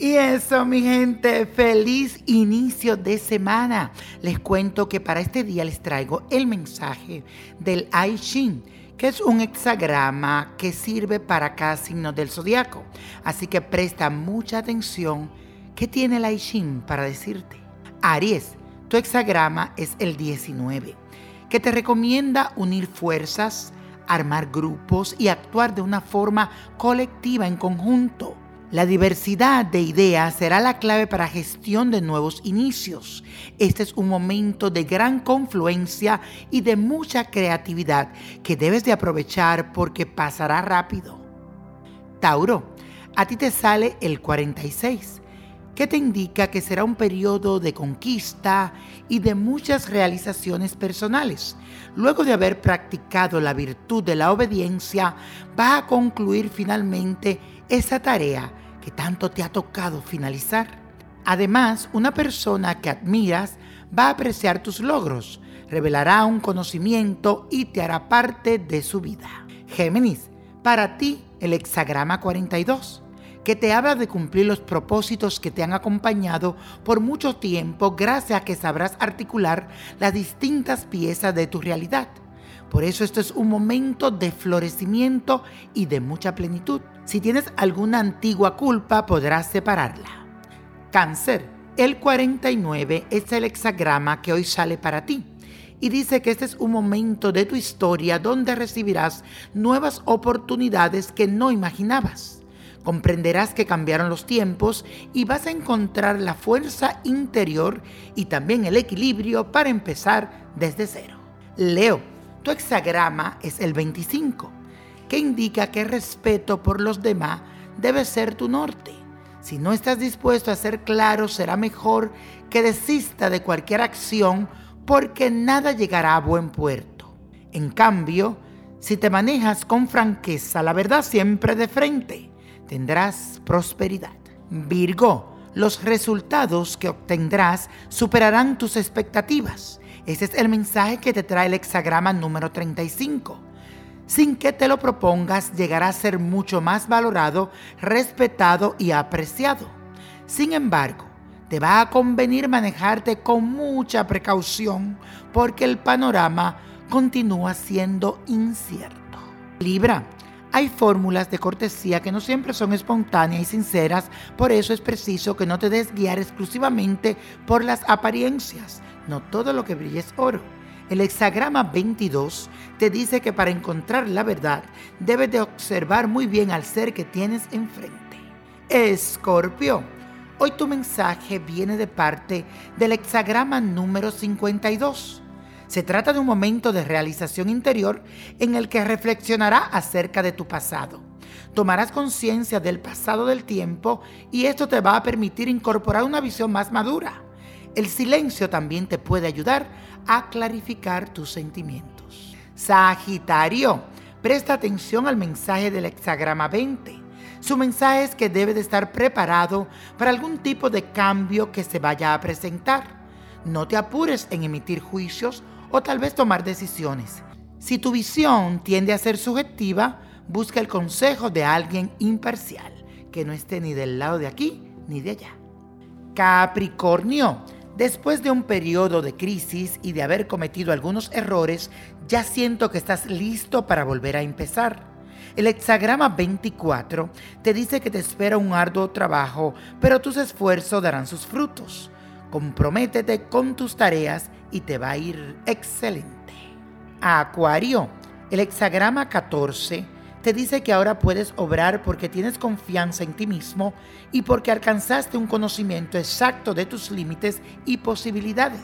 Y eso, mi gente, feliz inicio de semana. Les cuento que para este día les traigo el mensaje del I Ching, que es un hexagrama que sirve para cada signo del zodiaco. Así que presta mucha atención. ¿Qué tiene el I para decirte? Aries, tu hexagrama es el 19, que te recomienda unir fuerzas, armar grupos y actuar de una forma colectiva en conjunto. La diversidad de ideas será la clave para gestión de nuevos inicios. Este es un momento de gran confluencia y de mucha creatividad que debes de aprovechar porque pasará rápido. Tauro, a ti te sale el 46, que te indica que será un periodo de conquista y de muchas realizaciones personales. Luego de haber practicado la virtud de la obediencia, vas a concluir finalmente esa tarea tanto te ha tocado finalizar. Además, una persona que admiras va a apreciar tus logros, revelará un conocimiento y te hará parte de su vida. Géminis, para ti el hexagrama 42, que te habla de cumplir los propósitos que te han acompañado por mucho tiempo gracias a que sabrás articular las distintas piezas de tu realidad. Por eso esto es un momento de florecimiento y de mucha plenitud. Si tienes alguna antigua culpa, podrás separarla. Cáncer. El 49 es el hexagrama que hoy sale para ti y dice que este es un momento de tu historia donde recibirás nuevas oportunidades que no imaginabas. Comprenderás que cambiaron los tiempos y vas a encontrar la fuerza interior y también el equilibrio para empezar desde cero. Leo, tu hexagrama es el 25 que indica que respeto por los demás debe ser tu norte. Si no estás dispuesto a ser claro, será mejor que desista de cualquier acción porque nada llegará a buen puerto. En cambio, si te manejas con franqueza, la verdad siempre de frente, tendrás prosperidad. Virgo, los resultados que obtendrás superarán tus expectativas. Ese es el mensaje que te trae el hexagrama número 35 sin que te lo propongas, llegará a ser mucho más valorado, respetado y apreciado. Sin embargo, te va a convenir manejarte con mucha precaución porque el panorama continúa siendo incierto. Libra, hay fórmulas de cortesía que no siempre son espontáneas y sinceras, por eso es preciso que no te des guiar exclusivamente por las apariencias. No todo lo que brilla es oro. El hexagrama 22 te dice que para encontrar la verdad debes de observar muy bien al ser que tienes enfrente. Escorpio, hoy tu mensaje viene de parte del hexagrama número 52. Se trata de un momento de realización interior en el que reflexionará acerca de tu pasado. Tomarás conciencia del pasado del tiempo y esto te va a permitir incorporar una visión más madura. El silencio también te puede ayudar a clarificar tus sentimientos. Sagitario, presta atención al mensaje del hexagrama 20. Su mensaje es que debe de estar preparado para algún tipo de cambio que se vaya a presentar. No te apures en emitir juicios o tal vez tomar decisiones. Si tu visión tiende a ser subjetiva, busca el consejo de alguien imparcial, que no esté ni del lado de aquí ni de allá. Capricornio, Después de un periodo de crisis y de haber cometido algunos errores, ya siento que estás listo para volver a empezar. El hexagrama 24 te dice que te espera un arduo trabajo, pero tus esfuerzos darán sus frutos. Comprométete con tus tareas y te va a ir excelente. Acuario, el hexagrama 14 te dice que ahora puedes obrar porque tienes confianza en ti mismo y porque alcanzaste un conocimiento exacto de tus límites y posibilidades.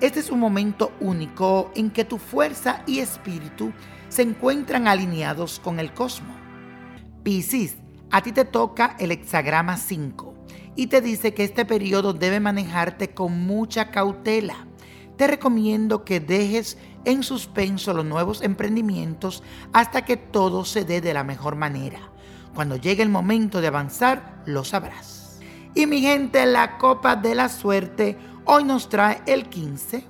Este es un momento único en que tu fuerza y espíritu se encuentran alineados con el cosmos. Piscis, a ti te toca el hexagrama 5 y te dice que este periodo debe manejarte con mucha cautela. Te recomiendo que dejes en suspenso los nuevos emprendimientos hasta que todo se dé de la mejor manera. Cuando llegue el momento de avanzar, lo sabrás. Y mi gente, la copa de la suerte hoy nos trae el 15,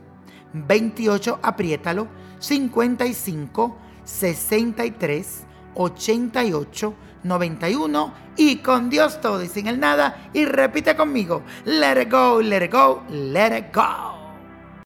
28, apriétalo, 55, 63, 88, 91 y con Dios todo y sin el nada. Y repite conmigo, let it go, let it go, let it go.